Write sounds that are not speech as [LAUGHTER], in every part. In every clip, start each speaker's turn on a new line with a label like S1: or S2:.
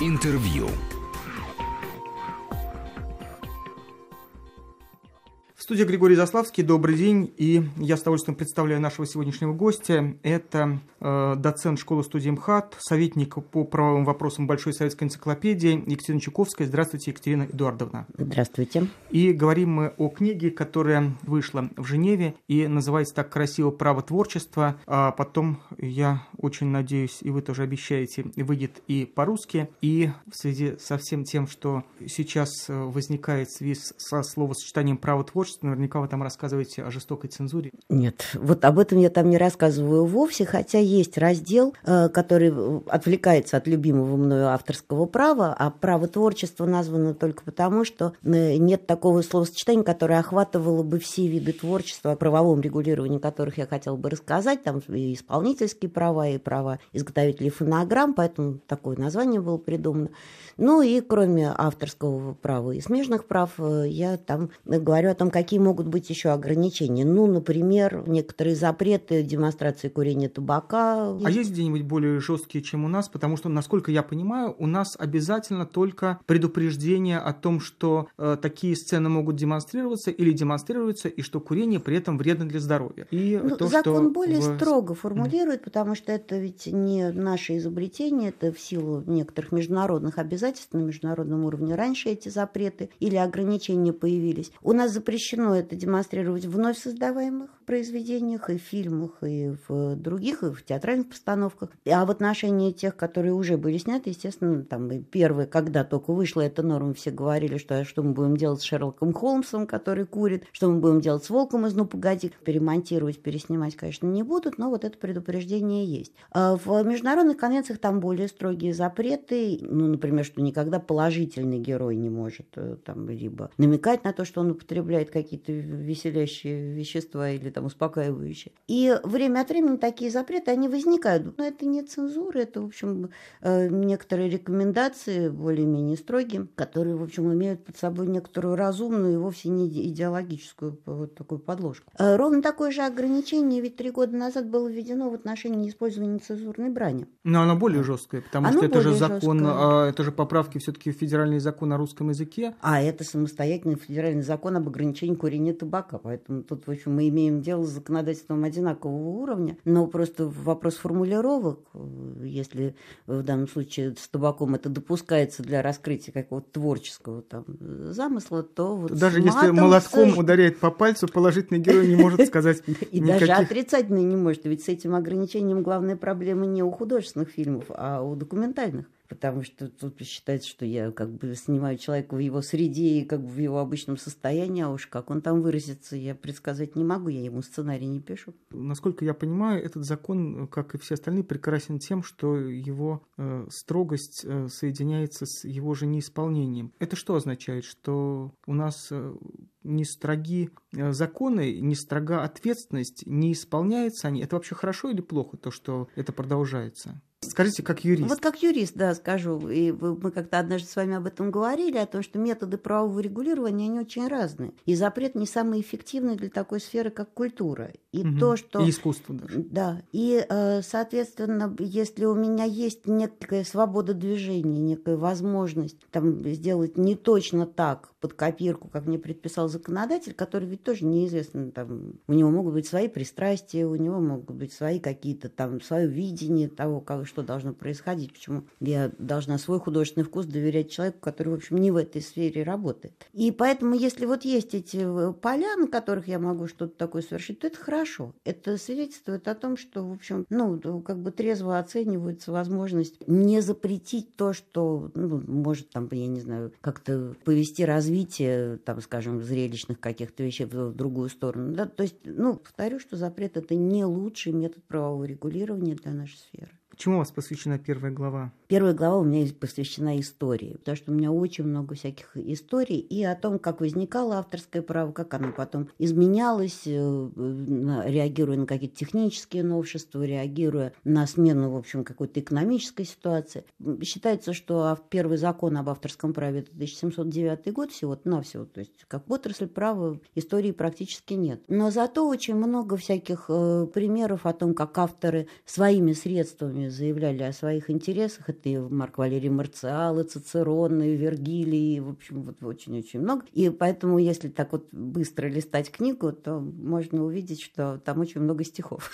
S1: Интервью.
S2: В студии Григорий Заславский. Добрый день. И я с удовольствием представляю нашего сегодняшнего гостя. Это э, доцент школы студии МХАТ, советник по правовым вопросам Большой советской энциклопедии Екатерина Чуковская. Здравствуйте, Екатерина Эдуардовна.
S3: Здравствуйте.
S2: И говорим мы о книге, которая вышла в Женеве и называется так красиво «Право творчества». А потом, я очень надеюсь, и вы тоже обещаете, выйдет и по-русски. И в связи со всем тем, что сейчас э, возникает в связи со словосочетанием «право творчества», творчество, наверняка вы там рассказываете о жестокой цензуре.
S3: Нет, вот об этом я там не рассказываю вовсе, хотя есть раздел, э, который отвлекается от любимого мною авторского права, а право творчества названо только потому, что э, нет такого словосочетания, которое охватывало бы все виды творчества, о правовом регулировании которых я хотела бы рассказать, там и исполнительские права, и права изготовителей фонограмм, поэтому такое название было придумано. Ну и кроме авторского права и смежных прав, э, я там говорю о том, какие могут быть еще ограничения. Ну, например, некоторые запреты демонстрации курения табака.
S2: А есть где-нибудь более жесткие, чем у нас? Потому что, насколько я понимаю, у нас обязательно только предупреждение о том, что э, такие сцены могут демонстрироваться или демонстрируются, и что курение при этом вредно для здоровья. И
S3: ну,
S2: то,
S3: закон
S2: что
S3: более
S2: в...
S3: строго формулирует, mm. потому что это ведь не наше изобретение, это в силу некоторых международных обязательств на международном уровне. Раньше эти запреты или ограничения появились. У нас запрещено запрещено это демонстрировать вновь создаваемых произведениях, и в фильмах, и в других, и в театральных постановках. А в отношении тех, которые уже были сняты, естественно, там первые, когда только вышла эта норма, все говорили, что а что мы будем делать с Шерлоком Холмсом, который курит, что мы будем делать с Волком из «Ну, погоди». Перемонтировать, переснимать, конечно, не будут, но вот это предупреждение есть. А в международных конвенциях там более строгие запреты, ну, например, что никогда положительный герой не может э, там либо намекать на то, что он употребляет какие-то веселящие вещества или там успокаивающие. И время от времени такие запреты, они возникают. Но это не цензура, это, в общем, э, некоторые рекомендации более-менее строгие, которые, в общем, имеют под собой некоторую разумную и вовсе не идеологическую вот такую подложку. Э, ровно такое же ограничение ведь три года назад было введено в отношении использования нецензурной брани.
S2: Но оно более жесткое, потому оно что это же закон, жесткое. А, это же поправки все-таки в федеральный закон о русском языке.
S3: А это самостоятельный федеральный закон об ограничении курения табака. Поэтому тут, в общем, мы имеем дело с законодательством одинакового уровня. Но просто вопрос формулировок, если в данном случае с табаком это допускается для раскрытия какого-то творческого там замысла, то вот
S2: Даже если молотком ударяет по пальцу, положительный герой не может сказать [LAUGHS]
S3: И даже отрицательный не может. Ведь с этим ограничением главная проблема не у художественных фильмов, а у документальных потому что тут считается, что я как бы снимаю человека в его среде и как бы в его обычном состоянии, а уж как он там выразится, я предсказать не могу, я ему сценарий не пишу.
S2: Насколько я понимаю, этот закон, как и все остальные, прекрасен тем, что его э, строгость э, соединяется с его же неисполнением. Это что означает? Что у нас э, не строги э, законы, не строга ответственность, не исполняются они. Это вообще хорошо или плохо, то, что это продолжается? Скажите, как юрист.
S3: Вот как юрист, да, скажу. И мы как-то однажды с вами об этом говорили, о том, что методы правового регулирования, они очень разные. И запрет не самый эффективный для такой сферы, как культура. И угу. то, что...
S2: И искусство даже.
S3: Да. И, э, соответственно, если у меня есть некая свобода движения, некая возможность там сделать не точно так, под копирку, как мне предписал законодатель, который ведь тоже неизвестно, там, у него могут быть свои пристрастия, у него могут быть свои какие-то там, свое видение того, как, что должно происходить, почему я должна свой художественный вкус доверять человеку, который, в общем, не в этой сфере работает. И поэтому, если вот есть эти э, поля, на которых я могу что-то такое совершить, то это хорошо. Это свидетельствует о том, что, в общем, ну, как бы трезво оценивается возможность не запретить то, что, ну, может, там, я не знаю, как-то повести развитие, там, скажем, зрелищных каких-то вещей в другую сторону. Да? То есть, ну, повторю, что запрет – это не лучший метод правового регулирования для нашей сферы.
S2: Чему у вас посвящена первая глава?
S3: Первая глава у меня посвящена истории, потому что у меня очень много всяких историй и о том, как возникало авторское право, как оно потом изменялось, э, реагируя на какие-то технические новшества, реагируя на смену, в общем, какой-то экономической ситуации. Считается, что первый закон об авторском праве это 1709 год всего-навсего, то есть как отрасль права истории практически нет. Но зато очень много всяких э, примеров о том, как авторы своими средствами заявляли о своих интересах. Это и Марк Валерий Марциал, и Цицерон, и Вергилий, и, в общем, вот очень-очень много. И поэтому, если так вот быстро листать книгу, то можно увидеть, что там очень много стихов.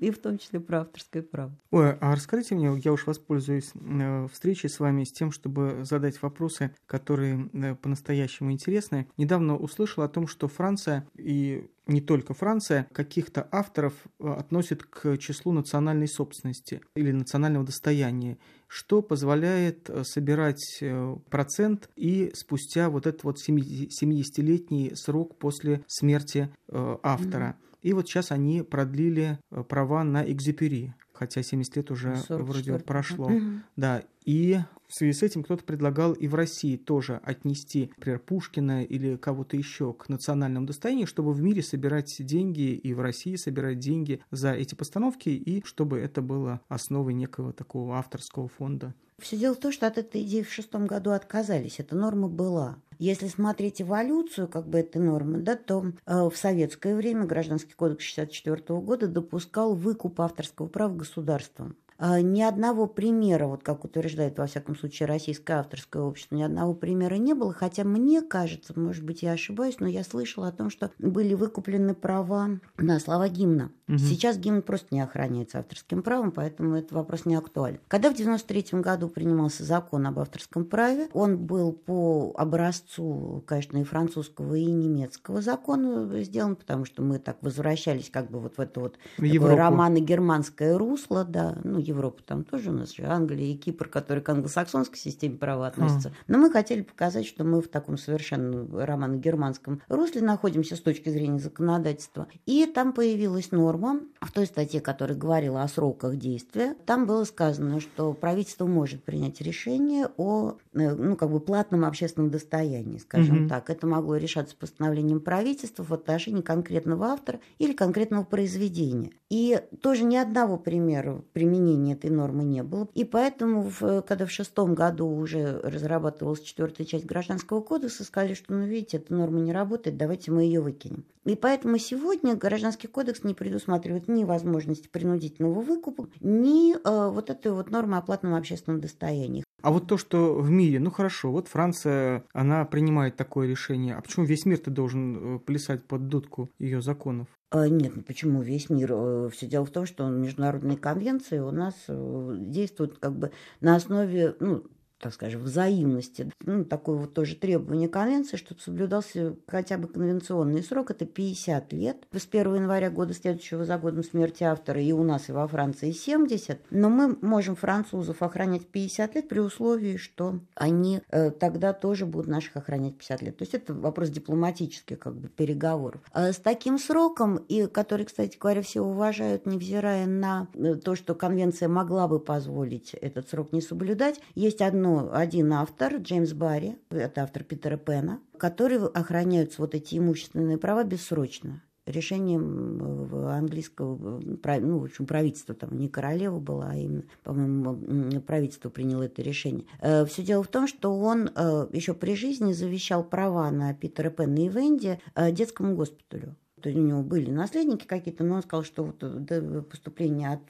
S3: И в том числе про авторское право.
S2: Ой, а расскажите мне, я уж воспользуюсь э, встречей с вами с тем, чтобы задать вопросы, которые э, по-настоящему интересны. Недавно услышал о том, что Франция и не только Франция, каких-то авторов э, относит к числу национальной собственности или национального достояния, что позволяет собирать процент и спустя вот этот вот 70-летний срок после смерти автора. Mm-hmm. И вот сейчас они продлили э, права на экзипери, хотя 70 лет уже 44. вроде прошло. Да, и в связи с этим кто-то предлагал и в России тоже отнести, например, Пушкина или кого-то еще к национальному достоянию, чтобы в мире собирать деньги и в России собирать деньги за эти постановки, и чтобы это было основой некого такого авторского фонда.
S3: Все дело в том, что от этой идеи в шестом году отказались. Эта норма была. Если смотреть эволюцию как бы этой нормы, да, то э, в советское время Гражданский кодекс 1964 года допускал выкуп авторского права государством. А, ни одного примера, вот как утверждает во всяком случае российское авторское общество, ни одного примера не было, хотя мне кажется, может быть, я ошибаюсь, но я слышала о том, что были выкуплены права на слова гимна. Угу. Сейчас гимн просто не охраняется авторским правом, поэтому этот вопрос не актуален. Когда в 93 году принимался закон об авторском праве, он был по образцу, конечно, и французского, и немецкого закона сделан, потому что мы так возвращались как бы вот в это вот романо-германское русло, да, ну, Европу, там тоже у нас же Англия и Кипр, которые к англосаксонской системе права относятся. Mm. Но мы хотели показать, что мы в таком совершенно романо-германском русле находимся с точки зрения законодательства. И там появилась норма в той статье, которая говорила о сроках действия. Там было сказано, что правительство может принять решение о э, ну, как бы платном общественном достоянии, скажем mm-hmm. так. Это могло решаться постановлением правительства в отношении конкретного автора или конкретного произведения. И тоже ни одного примера применения применения этой нормы не было. И поэтому, в, когда в шестом году уже разрабатывалась четвертая часть Гражданского кодекса, сказали, что, ну, видите, эта норма не работает, давайте мы ее выкинем. И поэтому сегодня Гражданский кодекс не предусматривает ни возможности принудительного выкупа, ни э, вот этой вот нормы о платном общественном достоянии.
S2: А вот то, что в мире, ну хорошо, вот Франция, она принимает такое решение, а почему весь мир-то должен э, плясать под дудку ее законов?
S3: А, нет, ну почему весь мир? Э, Все дело в том, что международные конвенции у нас э, действуют как бы на основе, ну, так скажем, взаимности. Ну, такое вот тоже требование конвенции, чтобы соблюдался хотя бы конвенционный срок, это 50 лет. С 1 января года следующего за годом смерти автора и у нас, и во Франции 70. Но мы можем французов охранять 50 лет при условии, что они э, тогда тоже будут наших охранять 50 лет. То есть это вопрос дипломатических как бы переговоров. А с таким сроком, и который, кстати говоря, все уважают, невзирая на э, то, что конвенция могла бы позволить этот срок не соблюдать, есть одно ну, один автор, Джеймс Барри, это автор Питера Пена, который охраняются вот эти имущественные права бессрочно решением э, английского э, ну, в общем, правительства, там не королева была, а именно, по-моему, правительство приняло это решение. Э, Все дело в том, что он еще при жизни завещал права на Питера Пена и Венди детскому госпиталю. У него были наследники какие-то, но он сказал, что вот до поступления от,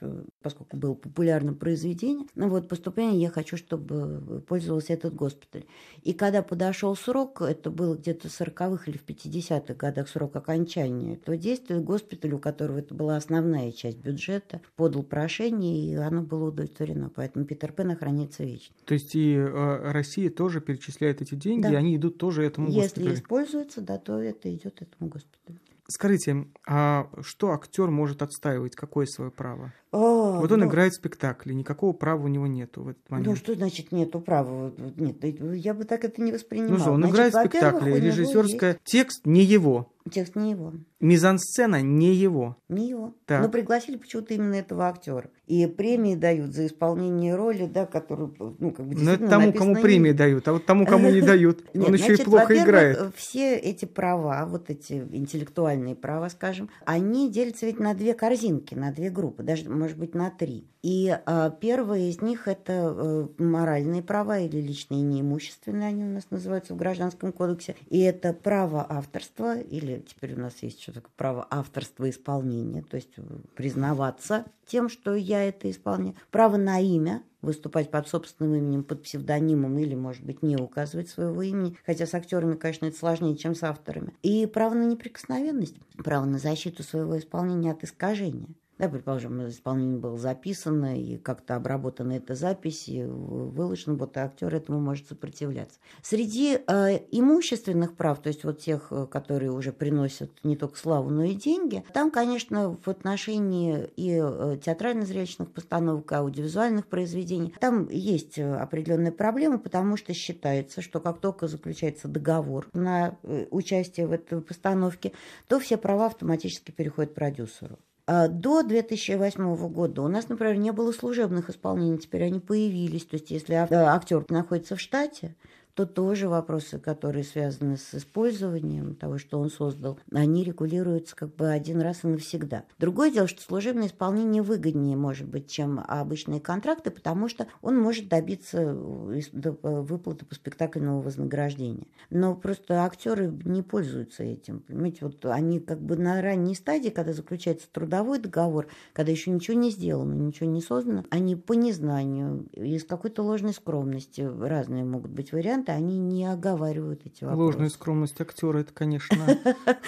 S3: поскольку было популярным произведение, ну вот поступление я хочу, чтобы пользовался этот госпиталь. И когда подошел срок, это было где-то в 40-х или в 50-х годах срок окончания этого действия, госпиталь, у которого это была основная часть бюджета, подал прошение, и оно было удовлетворено. Поэтому Питер Пен охраняется вечно.
S2: То есть и э, Россия тоже перечисляет эти деньги, да. и они идут тоже этому госпиталю?
S3: Если используется, да, то это идет этому госпиталю.
S2: Скажите, а что актер может отстаивать? Какое свое право? А, вот он ну, играет в спектакле, никакого права у него нету в этот ну, момент.
S3: Ну что значит нету права? Нет, я бы так это не воспринимала.
S2: Ну что, он
S3: значит,
S2: играет в спектакле, режиссерская есть... текст не его.
S3: Текст не его.
S2: Мизансцена не его.
S3: Не его. Так. Но пригласили почему-то именно этого актера. И премии дают за исполнение роли, да, которую, ну, как бы
S2: Но это тому, кому премии дают, а вот тому, кому не [LAUGHS] дают. Он еще и плохо играет.
S3: Все эти права, вот эти интеллектуальные права, скажем, они делятся ведь на две корзинки, на две группы. Даже может быть, на три. И э, первое из них – это э, моральные права или личные неимущественные, они у нас называются в Гражданском кодексе. И это право авторства, или теперь у нас есть что такое право авторства исполнения, то есть признаваться тем, что я это исполняю. Право на имя, выступать под собственным именем, под псевдонимом или, может быть, не указывать своего имени, хотя с актерами, конечно, это сложнее, чем с авторами. И право на неприкосновенность, право на защиту своего исполнения от искажения. Да, предположим, исполнение было записано, и как-то обработана эта запись, и выложена, вот актер этому может сопротивляться. Среди э, имущественных прав, то есть вот тех, э, которые уже приносят не только славу, но и деньги, там, конечно, в отношении и э, театрально-зрелищных постановок, и аудиовизуальных произведений, там есть э, определенные проблемы, потому что считается, что как только заключается договор на участие в этой постановке, то все права автоматически переходят продюсеру. А, до 2008 года у нас, например, не было служебных исполнений, теперь они появились. То есть, если актер находится в штате, то тоже вопросы, которые связаны с использованием того, что он создал, они регулируются как бы один раз и навсегда. Другое дело, что служебное исполнение выгоднее, может быть, чем обычные контракты, потому что он может добиться э, выплаты по спектакльному вознаграждения. Но просто актеры не пользуются этим. Понимаете, вот они как бы на ранней стадии, когда заключается трудовой договор, когда еще ничего не сделано, ничего не создано, они по незнанию, из какой-то ложной скромности, разные могут быть варианты, это они не оговаривают эти вопросы.
S2: Ложная скромность актера, это, конечно, [LAUGHS]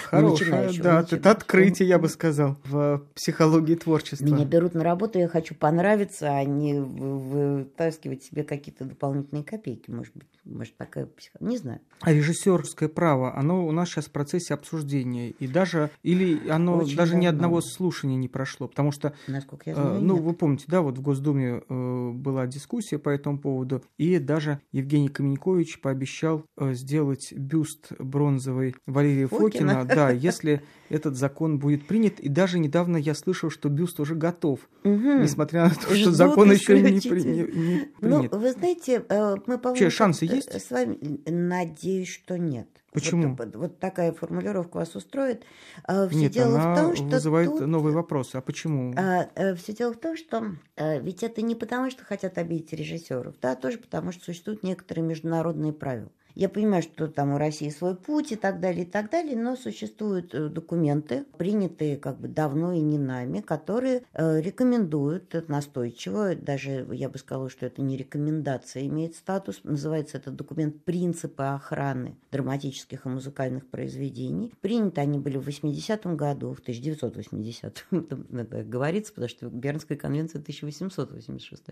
S2: хорошее, да, это открытие, я бы сказал, в психологии творчества.
S3: Меня берут на работу, я хочу понравиться, а не вытаскивать себе какие-то дополнительные копейки, может быть. Может, такая психология, не знаю.
S2: А режиссерское право, оно у нас сейчас в процессе обсуждения, и даже, или оно Очень даже давно. ни одного слушания не прошло, потому что,
S3: Насколько я знаю,
S2: э, ну,
S3: нет.
S2: вы помните, да, вот в Госдуме э, была дискуссия по этому поводу, и даже Евгений Каменькович Ильич пообещал э, сделать бюст бронзовый Валерия Фокина, Фокина [LAUGHS] да, если этот закон будет принят. И даже недавно я слышал, что бюст уже готов, угу. несмотря на то, Ждут что закон еще не, при, не, не
S3: ну, принят. Ну, вы знаете, э, мы,
S2: по-моему... шансы есть?
S3: С вами надеюсь, что нет.
S2: Почему?
S3: Вот, вот такая формулировка вас устроит. А,
S2: все Нет, дело она в том, что вызывает тут... новые вопросы. А почему?
S3: А, а, все дело в том, что а, ведь это не потому, что хотят обидеть режиссеров, да, а тоже потому, что существуют некоторые международные правила. Я понимаю, что там у России свой путь и так далее, и так далее, но существуют э, документы, принятые как бы давно и не нами, которые э, рекомендуют настойчиво, даже я бы сказала, что это не рекомендация имеет статус, называется этот документ «Принципы охраны драматических и музыкальных произведений». Приняты они были в 80-м году, в 1980-м, [LAUGHS] говорится, потому что Бернская конвенция 1886.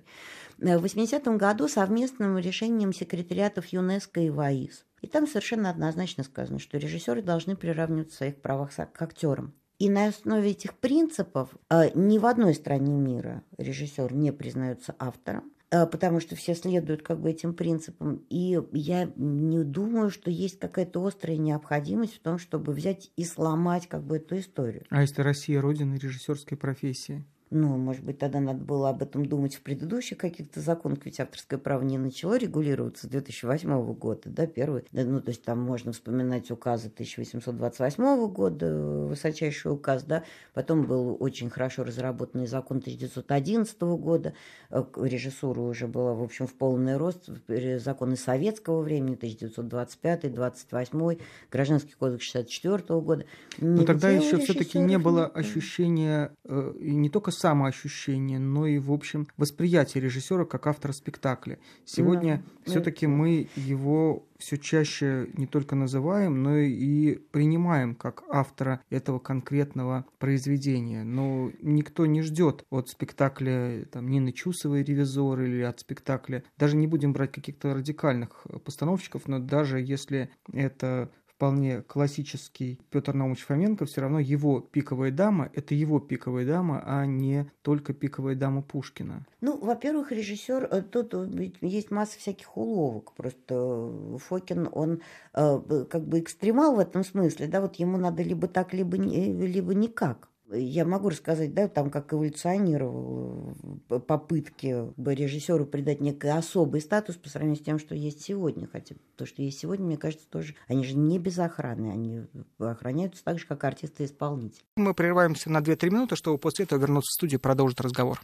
S3: Э, в 80-м году совместным решением секретариатов ЮНЕСКО и ВАИ АИС. И там совершенно однозначно сказано, что режиссеры должны приравнивать в своих правах к актерам. И на основе этих принципов э, ни в одной стране мира режиссер не признается автором, э, потому что все следуют как бы этим принципам. И я не думаю, что есть какая-то острая необходимость в том, чтобы взять и сломать как бы эту историю.
S2: А если Россия родина режиссерской профессии?
S3: Ну, может быть, тогда надо было об этом думать в предыдущих каких-то законах, ведь авторское право не начало регулироваться с 2008 года, да, первый. Ну, то есть там можно вспоминать указы 1828 года, высочайший указ, да, потом был очень хорошо разработанный закон 1911 года, э, режиссура уже была, в общем, в полный рост, законы советского времени, 1925, 28, гражданский кодекс 64 года.
S2: Но тогда еще все-таки не было ощущения э, не только самоощущение, но и, в общем, восприятие режиссера как автора спектакля. Сегодня да. все-таки мы его все чаще не только называем, но и принимаем как автора этого конкретного произведения. Но никто не ждет от спектакля там, Нины Чусовой «Ревизор» или от спектакля. Даже не будем брать каких-то радикальных постановщиков, но даже если это вполне классический Петр Наумович Фоменко, все равно его пиковая дама – это его пиковая дама, а не только пиковая дама Пушкина.
S3: Ну, во-первых, режиссер, э, тут есть масса всяких уловок. Просто Фокин, он э, как бы экстремал в этом смысле, да, вот ему надо либо так, либо, либо никак. Я могу рассказать, да, там, как эволюционировал э, попытки режиссеру придать некий особый статус по сравнению с тем, что есть сегодня. Хотя то, что есть сегодня, мне кажется, тоже... Они же не без охраны, они охраняются так же, как артисты и исполнители.
S2: Мы прерываемся на 2-3 минуты, чтобы после этого вернуться в студию и продолжить разговор.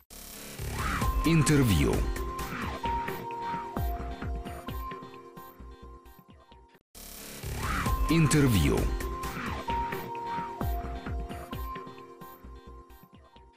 S1: Интервью. Интервью.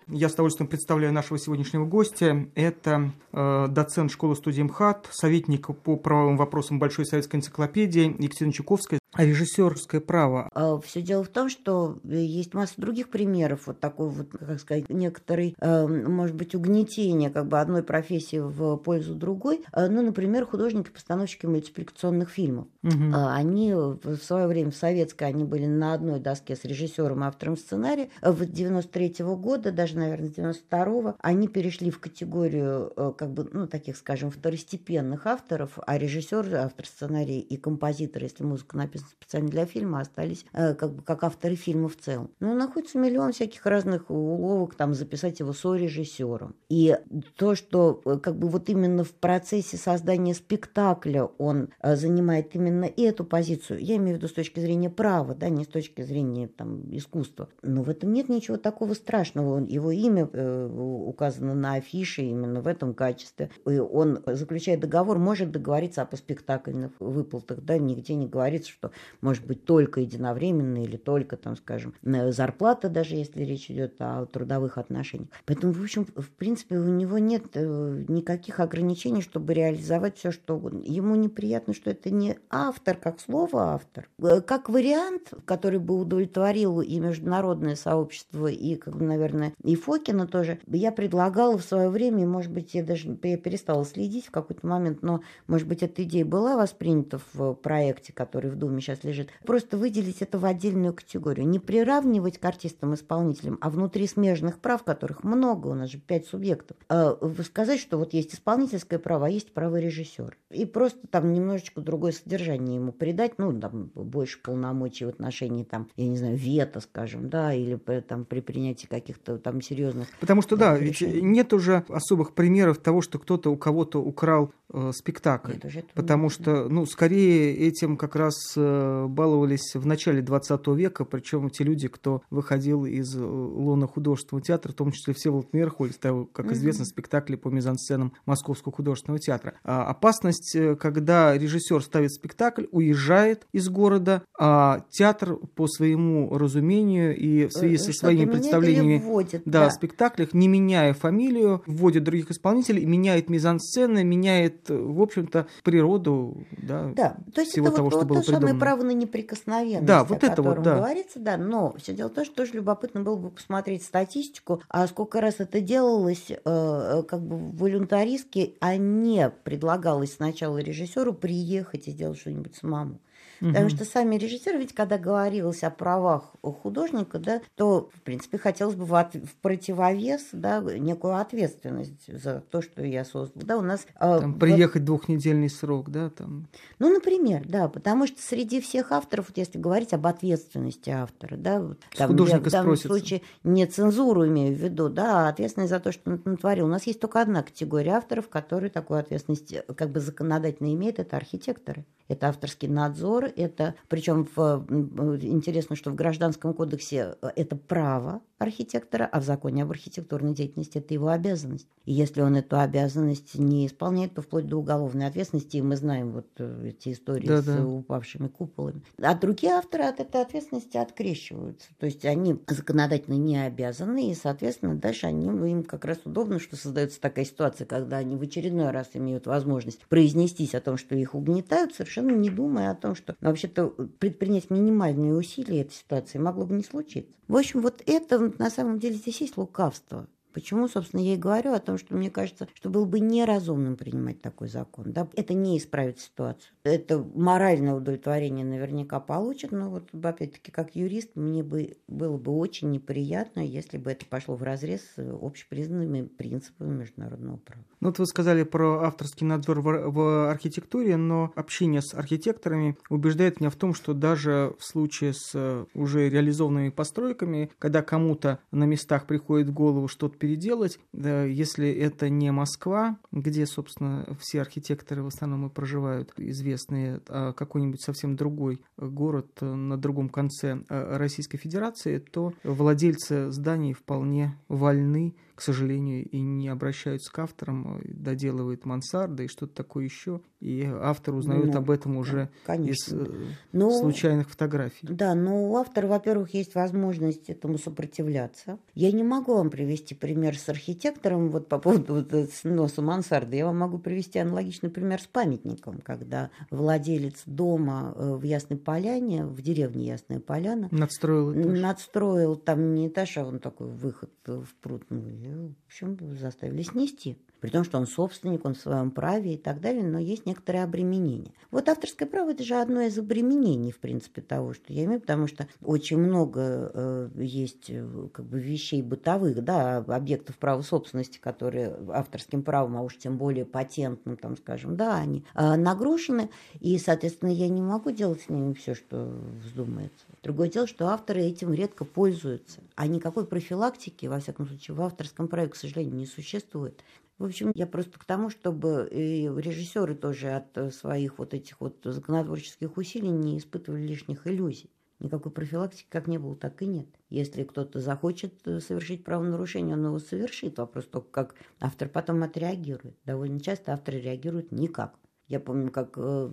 S2: Я с удовольствием представляю нашего сегодняшнего гостя. Это э, доцент школы студии МХАТ, советник по правовым вопросам Большой советской энциклопедии Екатерина Чуковская. А режиссерское право?
S3: А, Все дело в том, что есть масса других примеров вот такой вот, как сказать, некоторый, э, может быть, угнетение как бы одной профессии в пользу другой. Э, ну, например, художники-постановщики мультипликационных фильмов. Угу. Они в свое время в советской, они были на одной доске с режиссером и автором сценария. В 93 -го года, даже, наверное, с 92 они перешли в категорию как бы, ну, таких, скажем, второстепенных авторов, а режиссер, автор сценария и композитор, если музыка написана специально для фильма, остались э, как бы как авторы фильма в целом. Но находится миллион всяких разных уловок, там, записать его со-режиссером. И то, что э, как бы вот именно в процессе создания спектакля он э, занимает именно эту позицию, я имею в виду с точки зрения права, да, не с точки зрения там, искусства. Но в этом нет ничего такого страшного. Его имя э, указано на афише именно в этом качестве. И он, заключая договор, может договориться о спектакльных выплатах, да, нигде не говорится, что может быть только единовременно или только, там, скажем, зарплата, даже если речь идет о трудовых отношениях. Поэтому, в общем, в принципе, у него нет э, никаких ограничений, чтобы реализовать все, что угодно. Ему неприятно, что это не автор, как слово автор. Э, как вариант, который бы удовлетворил и международное сообщество, и, как бы, наверное, и Фокина тоже, я предлагала в свое время, может быть, я даже я перестала следить в какой-то момент, но, может быть, эта идея была воспринята в проекте, который в Думе сейчас лежит. Просто выделить это в отдельную категорию. Не приравнивать к артистам-исполнителям, а внутри смежных прав, которых много, у нас же пять субъектов, а, сказать, что вот есть исполнительское право, а есть право режиссера. И просто там немножечко другое содержание ему придать, ну, там, больше полномочий в отношении, там, я не знаю, вето, скажем, да, или там при принятии каких-то там серьезных...
S2: Потому что, да, решений. ведь нет уже особых примеров того, что кто-то у кого-то украл э, спектакль. Нет, уже потому что, ну, скорее этим как раз э, баловались в начале 20 века, причем те люди, кто выходил из э, лона художественного театра, в том числе Всеволод Мерхоль, ставил, как известно, спектакли по мизансценам Московского художественного театра. А опасность, э, когда режиссер ставит спектакль, уезжает из города, а театр по своему разумению и в связи э, со своими представлениями
S3: вводит,
S2: да, да. спектаклях, не меняя фамилию, вводит других исполнителей, меняет мизансцены, меняет, в общем-то, природу да,
S3: да. То есть всего это того, вот, что вот было придумано право на неприкосновенность,
S2: да, вот
S3: о
S2: это
S3: котором
S2: вот, да.
S3: говорится, да, но все дело в том, что тоже любопытно было бы посмотреть статистику, а сколько раз это делалось э, э как бы волюнтаристски, а не предлагалось сначала режиссеру приехать и сделать что-нибудь самому. Угу. Потому что сами режиссеры, ведь когда говорилось о правах художника, да, то, в принципе, хотелось бы в, от, в противовес да, некую ответственность за то, что я создал. Да, у нас,
S2: а, там, приехать вот... двухнедельный срок, да? Там...
S3: Ну, например, да, потому что среди всех авторов, вот если говорить об ответственности автора, да, там, я в данном спросится. случае не цензуру имею в виду, да, а ответственность за то, что он натворил. У нас есть только одна категория авторов, которые такую ответственность как бы законодательно имеют, это архитекторы. Это авторский надзор, это, причем в, интересно, что в Гражданском кодексе э, это право архитектора, а в законе об архитектурной деятельности это его обязанность. И если он эту обязанность не исполняет, то вплоть до уголовной ответственности, и мы знаем вот э, эти истории да, с да. упавшими куполами. А другие авторы от этой ответственности открещиваются. То есть они законодательно не обязаны, и, соответственно, дальше они, им как раз удобно, что создается такая ситуация, когда они в очередной раз имеют возможность произнестись о том, что их угнетают, совершенно не думая о том, что вообще-то предпринять минимальные усилия этой ситуации могло бы не случиться. В общем, вот это на самом деле здесь есть лукавство. Почему, собственно, я и говорю о том, что мне кажется, что было бы неразумным принимать такой закон. Да? Это не исправит ситуацию. Это моральное удовлетворение наверняка получит, но вот опять-таки как юрист мне бы было бы очень неприятно, если бы это пошло в разрез с общепризнанными принципами международного права.
S2: Ну вот вы сказали про авторский надзор в, в архитектуре, но общение с архитекторами убеждает меня в том, что даже в случае с уже реализованными постройками, когда кому-то на местах приходит в голову что-то переделать, если это не Москва, где, собственно, все архитекторы в основном и проживают, известные, а какой-нибудь совсем другой город на другом конце э, Российской Федерации, то владельцы зданий вполне вольны к сожалению, и не обращаются к авторам, доделывают мансарды и что-то такое еще, и автор узнает ну, об этом уже да, из э, но, случайных фотографий.
S3: Да, но у автора, во-первых, есть возможность этому сопротивляться. Я не могу вам привести пример с архитектором вот по поводу вот, сноса мансарды. Я вам могу привести аналогичный пример с памятником, когда владелец дома э, в Ясной Поляне, в деревне Ясная Поляна,
S2: надстроил, этаж.
S3: надстроил там не этаж, а он такой выход в пруд, ну, в общем, заставили снести при том, что он собственник, он в своем праве и так далее, но есть некоторые обременения. Вот авторское право – это же одно из обременений, в принципе, того, что я имею, потому что очень много э, есть э, как бы вещей бытовых, да, объектов права собственности, которые авторским правом, а уж тем более патентным, там, скажем, да, они э, нагрушены, и, соответственно, я не могу делать с ними все, что вздумается. Другое дело, что авторы этим редко пользуются, а никакой профилактики, во всяком случае, в авторском праве, к сожалению, не существует. В общем, я просто к тому, чтобы режиссеры тоже от своих вот этих вот законотворческих усилий не испытывали лишних иллюзий. Никакой профилактики как не было, так и нет. Если кто-то захочет совершить правонарушение, он его совершит. Вопрос только, как автор потом отреагирует. Довольно часто авторы реагируют никак. Я помню, как э,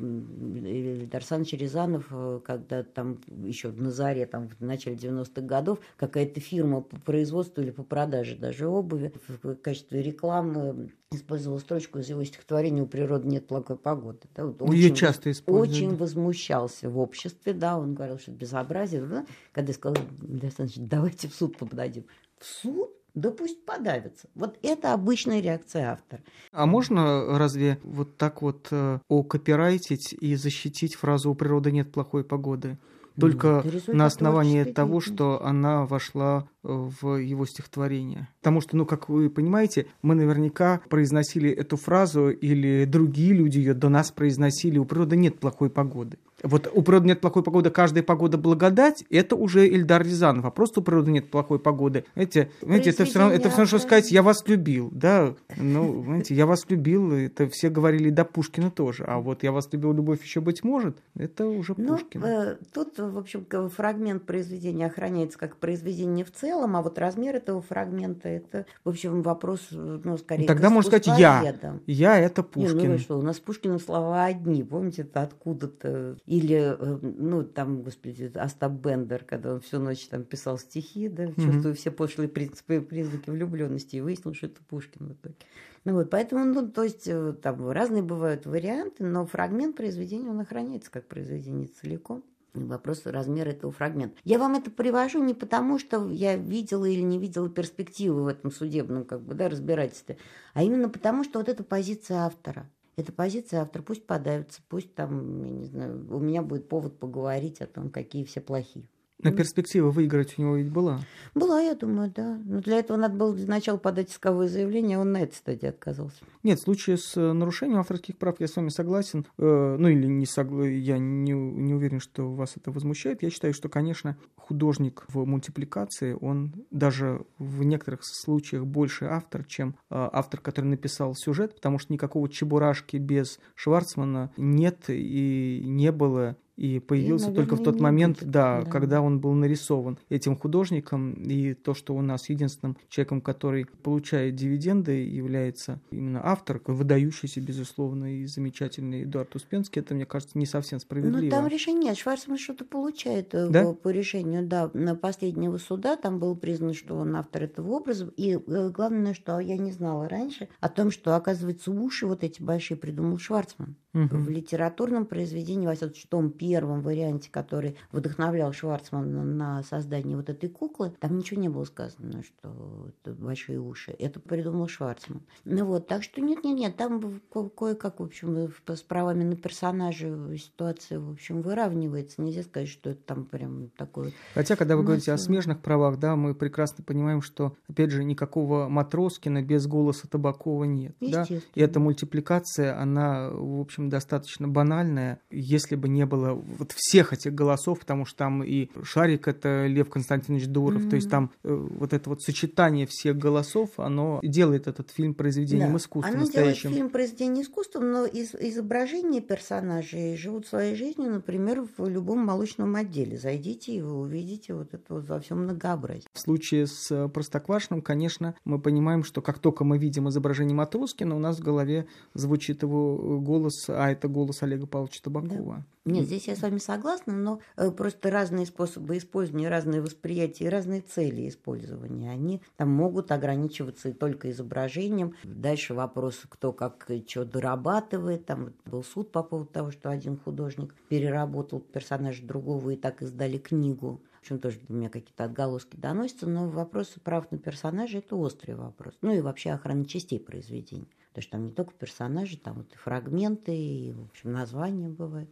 S3: Дарсан Черезанов, э, когда там еще в Назаре, там в начале 90-х годов, какая-то фирма по производству или по продаже даже обуви в качестве рекламы использовала строчку из его стихотворения «У природы нет плохой погоды». Да,
S2: вот очень, Ее часто используют.
S3: Очень возмущался в обществе, да, он говорил, что это безобразие. Да? Когда я сказал, Дарсан давайте в суд подадим. В суд? Да пусть подавится. Вот это обычная реакция автора.
S2: А можно разве вот так вот э, окопирайтить и защитить фразу «у природы нет плохой погоды»? Только ну, на основании того, что она вошла э, в его стихотворение. Потому что, ну, как вы понимаете, мы наверняка произносили эту фразу, или другие люди ее до нас произносили «у природы нет плохой погоды». Вот у природы нет плохой погоды, каждая погода благодать, это уже Ильдар Рязанов. А просто у природы нет плохой погоды. Знаете, знаете это все равно, это все равно, что сказать, я вас любил, да. Ну, знаете, я вас любил, это все говорили до Пушкина тоже. А вот я вас любил, любовь еще быть может, это уже ну, Пушкин.
S3: Э, тут, в общем, фрагмент произведения охраняется как произведение в целом, а вот размер этого фрагмента, это, в общем, вопрос, ну, скорее,
S2: Тогда можно сказать, я. Я это Пушкин. Не,
S3: ну что, у нас Пушкина слова одни, помните, это откуда-то или, э, ну, там, господи, Остап Бендер, когда он всю ночь там писал стихи, да, mm-hmm. все пошлые принципы, признаки влюбленности, и выяснил, что это Пушкин в итоге. Ну вот, поэтому, ну, то есть, э, там разные бывают варианты, но фрагмент произведения, он охраняется как произведение целиком. Вопрос размера этого фрагмента. Я вам это привожу не потому, что я видела или не видела перспективы в этом судебном как бы, да, разбирательстве, а именно потому, что вот эта позиция автора. Это позиция автора. Пусть подавится, пусть там, я не знаю, у меня будет повод поговорить о том, какие все плохие.
S2: Но перспектива выиграть у него ведь была.
S3: Была, я думаю, да. Но для этого надо было сначала подать исковое заявление, а он на этой стадии отказался.
S2: Нет, в случае с э, нарушением авторских прав я с вами согласен. Э, ну или не согла... я не, не уверен, что вас это возмущает. Я считаю, что, конечно, художник в мультипликации, он даже в некоторых случаях больше автор, чем э, автор, который написал сюжет, потому что никакого чебурашки без Шварцмана нет и не было и появился и, только в тот момент, да, да, когда он был нарисован этим художником, и то, что у нас единственным человеком, который получает дивиденды, является именно автор, выдающийся, безусловно, и замечательный Эдуард Успенский, это, мне кажется, не совсем справедливо. Ну,
S3: там решение нет, Шварцман что-то получает э, да? по решению, да, на последнего суда, там было признано, что он автор этого образа, и э, главное, что я не знала раньше, о том, что, оказывается, уши вот эти большие придумал Шварцман. Угу. В литературном произведении, во всяком том первом варианте, который вдохновлял Шварцмана на создание вот этой куклы, там ничего не было сказано, что это большие уши. Это придумал Шварцман. Ну вот, так что нет-нет-нет, там кое-как, в общем, с правами на персонажа ситуация, в общем, выравнивается. Нельзя сказать, что это там прям такое...
S2: Хотя, когда вы говорите о смежных правах, да, мы прекрасно понимаем, что, опять же, никакого Матроскина без голоса Табакова нет. Да? И эта мультипликация, она, в общем, достаточно банальная, если бы не было вот всех этих голосов, потому что там и Шарик — это Лев Константинович Дуров, mm-hmm. то есть там э, вот это вот сочетание всех голосов, оно делает этот фильм произведением да. искусства
S3: оно
S2: настоящим.
S3: делает фильм произведением искусства, но из, изображения персонажей живут своей жизнью, например, в любом молочном отделе. Зайдите и вы увидите вот это вот во всем многообразии.
S2: В случае с э, Простоквашиным, конечно, мы понимаем, что как только мы видим изображение Матроскина, у нас в голове звучит его голос, а это голос Олега Павловича Табакова. Да.
S3: Нет, здесь я с вами согласна, но э, просто разные способы использования, разные восприятия и разные цели использования. Они там могут ограничиваться только изображением. Дальше вопрос, кто как что дорабатывает. Там был суд по поводу того, что один художник переработал персонажа другого и так издали книгу. В общем, тоже до меня какие-то отголоски доносятся, но вопросы прав на персонажа – это острый вопрос. Ну и вообще охрана частей произведений. Потому что там не только персонажи, там вот и фрагменты, и, в общем, названия бывают.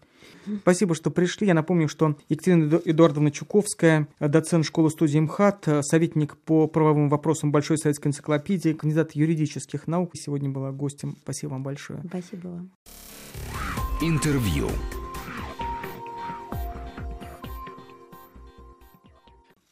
S2: Спасибо, что пришли. Я напомню, что Екатерина Эдуардовна Чуковская, доцент школы-студии МХАТ, советник по правовым вопросам Большой советской энциклопедии, кандидат юридических наук, сегодня была гостем. Спасибо вам большое.
S3: Спасибо вам.
S1: Интервью.